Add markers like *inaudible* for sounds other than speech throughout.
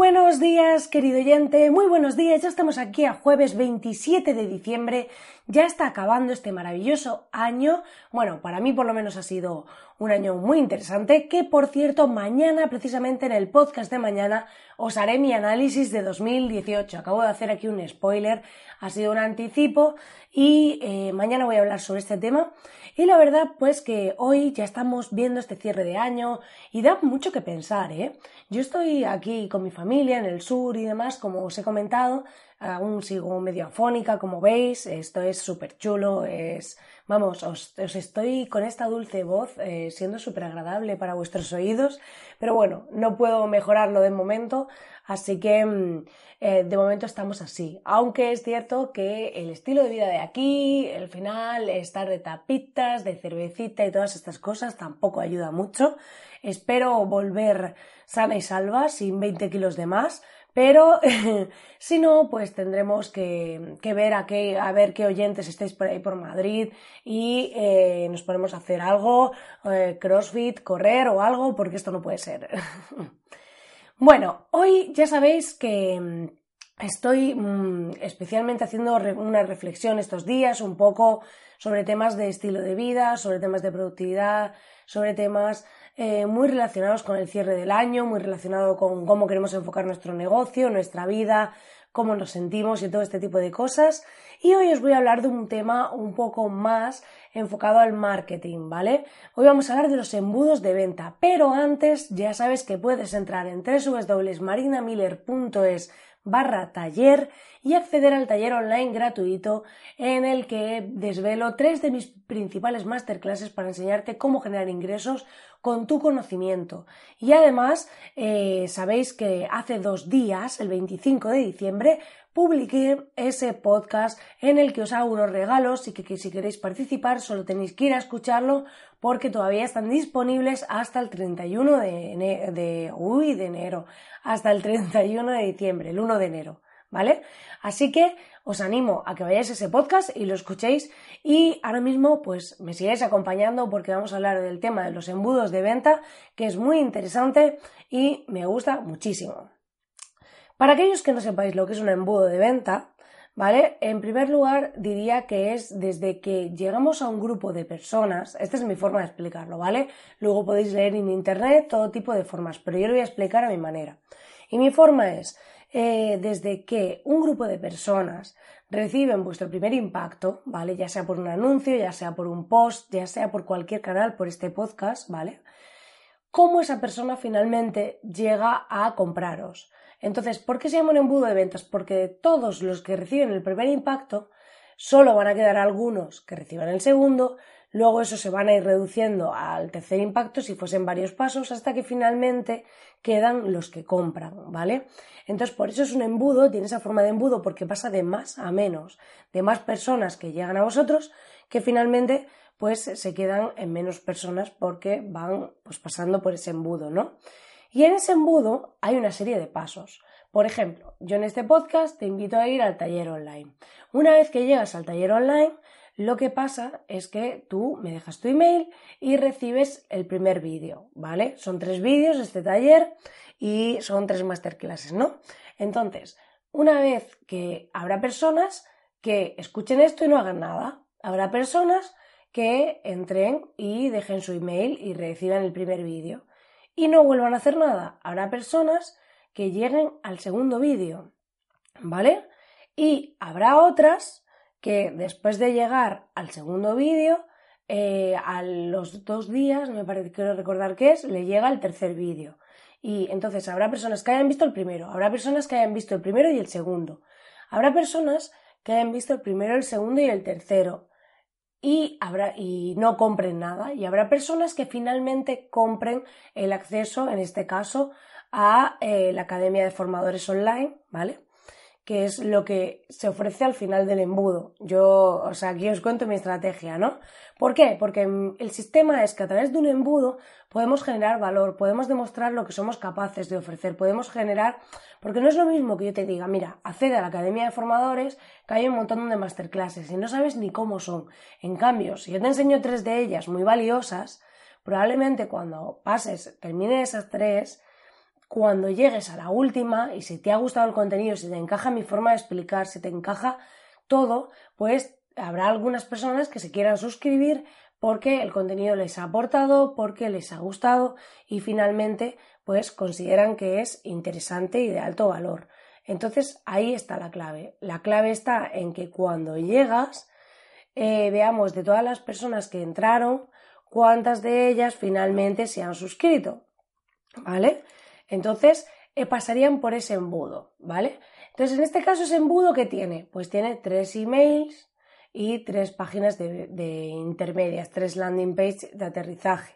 Buenos días, querido oyente, muy buenos días. Ya estamos aquí a jueves 27 de diciembre. Ya está acabando este maravilloso año. Bueno, para mí por lo menos ha sido un año muy interesante, que por cierto, mañana, precisamente en el podcast de mañana, os haré mi análisis de 2018. Acabo de hacer aquí un spoiler, ha sido un anticipo y eh, mañana voy a hablar sobre este tema. Y la verdad, pues que hoy ya estamos viendo este cierre de año y da mucho que pensar, ¿eh? Yo estoy aquí con mi familia en el sur y demás, como os he comentado, aún sigo medio afónica, como veis, esto es súper chulo, es, vamos, os, estoy con esta dulce voz eh, siendo súper agradable para vuestros oídos, pero bueno, no puedo mejorarlo de momento, así que mm, eh, de momento estamos así, aunque es cierto que el estilo de vida de aquí, el final, estar de tapitas, de cervecita y todas estas cosas tampoco ayuda mucho, espero volver sana y salva, sin 20 kilos de más, pero *laughs* si no, pues tendremos que, ver a, qué, a ver qué oyentes estáis por ahí por Madrid y eh, nos ponemos a hacer algo, eh, crossfit, correr o algo, porque esto no puede ser. *laughs* bueno, hoy ya sabéis que mm, estoy mm, especialmente haciendo una reflexión estos días un poco sobre temas de estilo de vida, sobre temas de productividad, sobre temas eh, muy relacionados con el cierre del año, muy relacionado con cómo queremos enfocar nuestro negocio, nuestra vida, cómo nos sentimos y todo este tipo de cosas. Y hoy os voy a hablar de un tema un poco más enfocado al marketing, ¿vale? Hoy vamos a hablar de los embudos de venta, pero antes ya sabes que puedes entrar en www.marinamiller.es barra taller y acceder al taller online gratuito en el que desvelo tres de mis principales masterclasses para enseñarte cómo generar ingresos con tu conocimiento. Y además, eh, sabéis que hace dos días, el 25 de diciembre, publiqué ese podcast en el que os hago unos regalos y que, si queréis participar solo tenéis que ir a escucharlo porque todavía están disponibles hasta el 31 de, de, uy, de enero, hasta el 31 de diciembre, el 1 de enero, ¿vale? Así que os animo a que vayáis a ese podcast y lo escuchéis y ahora mismo pues me sigáis acompañando porque vamos a hablar del tema de los embudos de venta que es muy interesante y me gusta muchísimo. Para aquellos que no sepáis lo que es un embudo de venta, ¿vale? En primer lugar, diría que es desde que llegamos a un grupo de personas, esta es mi forma de explicarlo, ¿vale? Luego podéis leer en internet todo tipo de formas, pero yo lo voy a explicar a mi manera. Y mi forma es, eh, desde que un grupo de personas reciben vuestro primer impacto, ¿vale? Ya sea por un anuncio, ya sea por un post, ya sea por cualquier canal, por este podcast, ¿vale? Cómo esa persona finalmente llega a compraros. Entonces, ¿por qué se llama un embudo de ventas? Porque de todos los que reciben el primer impacto, solo van a quedar algunos que reciban el segundo, luego eso se van a ir reduciendo al tercer impacto si fuesen varios pasos hasta que finalmente quedan los que compran, ¿vale? Entonces, por eso es un embudo, tiene esa forma de embudo porque pasa de más a menos, de más personas que llegan a vosotros que finalmente pues se quedan en menos personas porque van pues pasando por ese embudo, ¿no? Y en ese embudo hay una serie de pasos. Por ejemplo, yo en este podcast te invito a ir al taller online. Una vez que llegas al taller online, lo que pasa es que tú me dejas tu email y recibes el primer vídeo, ¿vale? Son tres vídeos este taller y son tres masterclasses, ¿no? Entonces, una vez que habrá personas que escuchen esto y no hagan nada, habrá personas que entren y dejen su email y reciban el primer vídeo y no vuelvan a hacer nada. Habrá personas que lleguen al segundo vídeo, ¿vale? Y habrá otras que después de llegar al segundo vídeo, eh, a los dos días, me parece, quiero recordar que es, le llega el tercer vídeo. Y entonces habrá personas que hayan visto el primero, habrá personas que hayan visto el primero y el segundo. Habrá personas que hayan visto el primero, el segundo y el tercero y, habrá, y no compren nada. Y habrá personas que finalmente compren el acceso, en este caso, a eh, la Academia de Formadores Online, ¿vale? Que es lo que se ofrece al final del embudo. Yo, o sea, aquí os cuento mi estrategia, ¿no? ¿Por qué? Porque el sistema es que a través de un embudo podemos generar valor, podemos demostrar lo que somos capaces de ofrecer, podemos generar, porque no es lo mismo que yo te diga, mira, accede a la Academia de Formadores, que hay un montón de masterclasses y no sabes ni cómo son. En cambio, si yo te enseño tres de ellas muy valiosas, probablemente cuando pases, termine esas tres, cuando llegues a la última y si te ha gustado el contenido, si te encaja mi forma de explicar, si te encaja todo, pues habrá algunas personas que se quieran suscribir porque el contenido les ha aportado, porque les ha gustado y finalmente pues consideran que es interesante y de alto valor. Entonces ahí está la clave. La clave está en que cuando llegas eh, veamos de todas las personas que entraron cuántas de ellas finalmente se han suscrito. ¿Vale? Entonces, eh, pasarían por ese embudo, ¿vale? Entonces, en este caso, ese embudo, ¿qué tiene? Pues tiene tres emails y tres páginas de, intermedias, tres landing page de aterrizaje.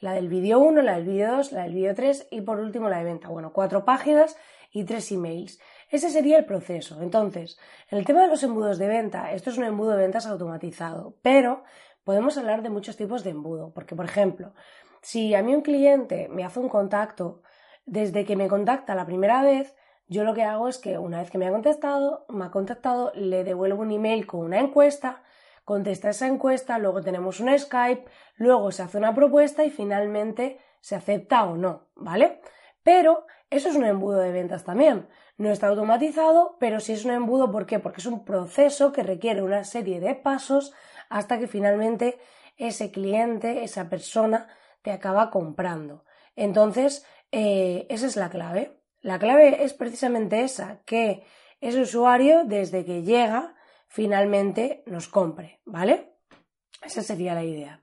La del vídeo 1, la del vídeo 2, la del vídeo 3 y por último la de venta. Bueno, cuatro páginas y tres emails. Ese sería el proceso. Entonces, en el tema de los embudos de venta, esto es un embudo de ventas automatizado, pero podemos hablar de muchos tipos de embudo. Porque, por ejemplo, si a mí un cliente me hace un contacto desde que me contacta la primera vez, yo lo que hago es que una vez que me ha contestado, me ha contactado, le devuelvo un email con una encuesta, contesta esa encuesta, luego tenemos un Skype, luego se hace una propuesta y finalmente se acepta o no, ¿vale? Pero eso es un embudo de ventas también. No está automatizado, pero sí es un embudo, ¿por qué? Porque es un proceso que requiere una serie de pasos hasta que finalmente ese cliente, esa persona, te acaba comprando. Entonces, eh, esa es la clave. La clave es precisamente esa, que ese usuario, desde que llega, finalmente nos compre, ¿vale? Esa sería la idea.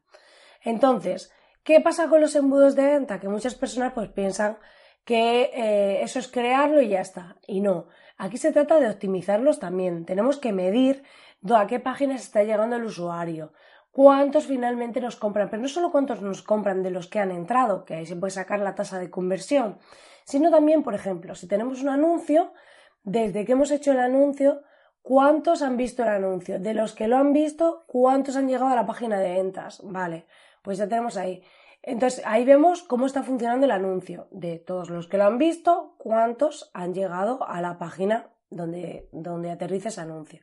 Entonces, ¿qué pasa con los embudos de venta? Que muchas personas pues piensan que eh, eso es crearlo y ya está. Y no, aquí se trata de optimizarlos también. Tenemos que medir a qué páginas está llegando el usuario, cuántos finalmente nos compran, pero no solo cuántos nos compran de los que han entrado, que ahí se puede sacar la tasa de conversión, sino también, por ejemplo, si tenemos un anuncio, desde que hemos hecho el anuncio, cuántos han visto el anuncio, de los que lo han visto, cuántos han llegado a la página de ventas, vale, pues ya tenemos ahí. Entonces ahí vemos cómo está funcionando el anuncio, de todos los que lo han visto, cuántos han llegado a la página donde, donde aterriza ese anuncio.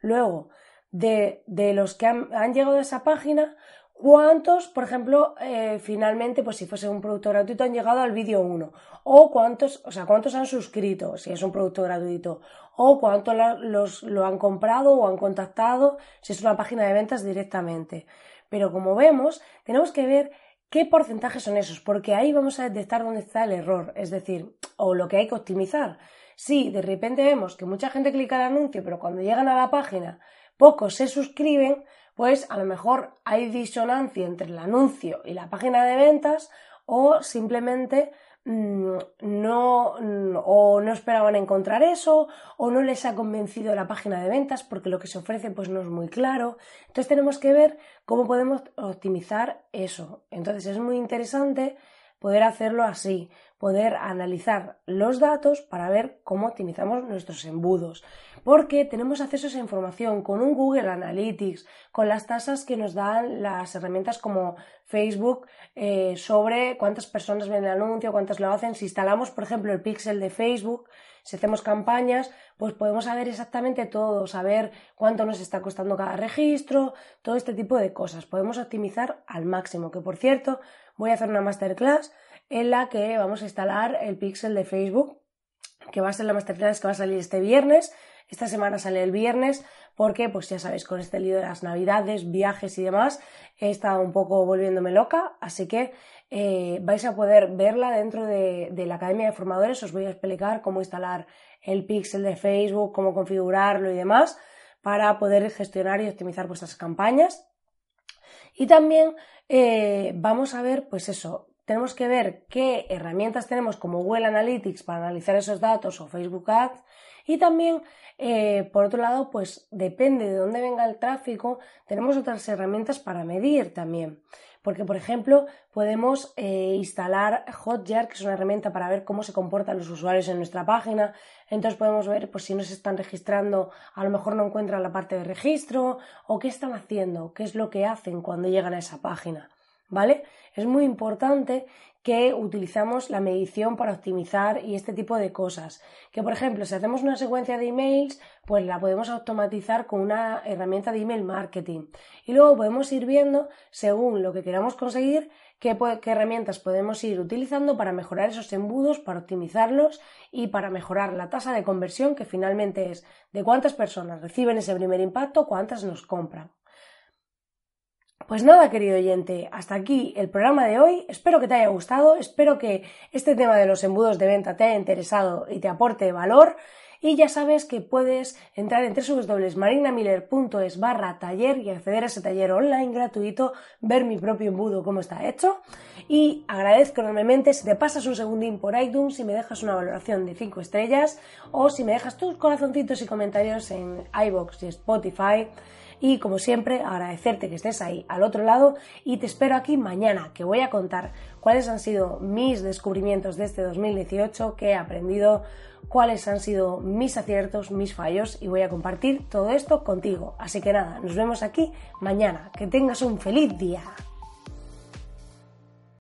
Luego, de, los que han, llegado a esa página, cuántos, por ejemplo, eh, finalmente, pues si fuese un producto gratuito, han llegado al vídeo 1, o cuántos, o sea, cuántos han suscrito, si es un producto gratuito, o cuántos los, lo han comprado o han contactado, si es una página de ventas directamente. Pero como vemos, tenemos que ver qué porcentajes son esos, porque ahí vamos a detectar dónde está el error, es decir, o lo que hay que optimizar. Si de repente vemos que mucha gente clica el anuncio, pero cuando llegan a la página pocos se suscriben, pues a lo mejor hay disonancia entre el anuncio y la página de ventas o simplemente mm, no mm, o no esperaban encontrar eso o no les ha convencido la página de ventas porque lo que se ofrece pues no es muy claro. Entonces tenemos que ver cómo podemos optimizar eso. Entonces es muy interesante poder hacerlo así, poder analizar los datos para ver cómo optimizamos nuestros embudos, porque tenemos acceso a esa información con un Google Analytics, con las tasas que nos dan las herramientas como Facebook eh, sobre cuántas personas ven el anuncio, cuántas lo hacen. Si instalamos, por ejemplo, el pixel de Facebook, si hacemos campañas, pues podemos saber exactamente todo, saber cuánto nos está costando cada registro, todo este tipo de cosas. Podemos optimizar al máximo, que por cierto, voy a hacer una masterclass en la que vamos a instalar el pixel de Facebook, que va a ser la masterclass que va a salir este viernes. Esta semana sale el viernes porque, pues ya sabéis, con este lío de las navidades, viajes y demás, he estado un poco volviéndome loca, así que eh, vais a poder verla dentro de, de, la Academia de Formadores. Os voy a explicar cómo instalar el pixel de Facebook, cómo configurarlo y demás para poder gestionar y optimizar vuestras campañas. Y también eh, vamos a ver, pues eso, tenemos que ver qué herramientas tenemos como Google Analytics para analizar esos datos o Facebook Ads y también, eh, por otro lado, pues depende de dónde venga el tráfico, tenemos otras herramientas para medir también. porque por ejemplo podemos eh, instalar Hotjar, que es una herramienta para ver cómo se comportan los usuarios en nuestra página. Entonces podemos ver pues, si no se están registrando, a lo mejor no encuentran la parte de registro o qué están haciendo, qué es lo que hacen cuando llegan a esa página. ¿Vale? Es muy importante que utilizamos la medición para optimizar y este tipo de cosas. Que por ejemplo, si hacemos una secuencia de emails, pues la podemos automatizar con una herramienta de email marketing. Y luego podemos ir viendo, según lo que queramos conseguir, qué, qué herramientas podemos ir utilizando para mejorar esos embudos, para optimizarlos y para mejorar la tasa de conversión, que finalmente es de cuántas personas reciben ese primer impacto, cuántas nos compran. Pues nada, querido oyente, hasta aquí el programa de hoy. Espero que te haya gustado, espero que este tema de los embudos de venta te haya interesado y te aporte valor. Y ya sabes que puedes entrar en www.marinamiller.es barra taller y acceder a ese taller online gratuito, ver mi propio embudo, cómo está hecho. Y agradezco enormemente si te pasas un segundín por iTunes, si me dejas una valoración de 5 estrellas o si me dejas tus corazoncitos y comentarios en iBox y Spotify. Y como siempre, agradecerte que estés ahí al otro lado y te espero aquí mañana, que voy a contar cuáles han sido mis descubrimientos de este 2018, que he aprendido, cuáles han sido mis aciertos, mis fallos y voy a compartir todo esto contigo. Así que nada, nos vemos aquí mañana. Que tengas un feliz día.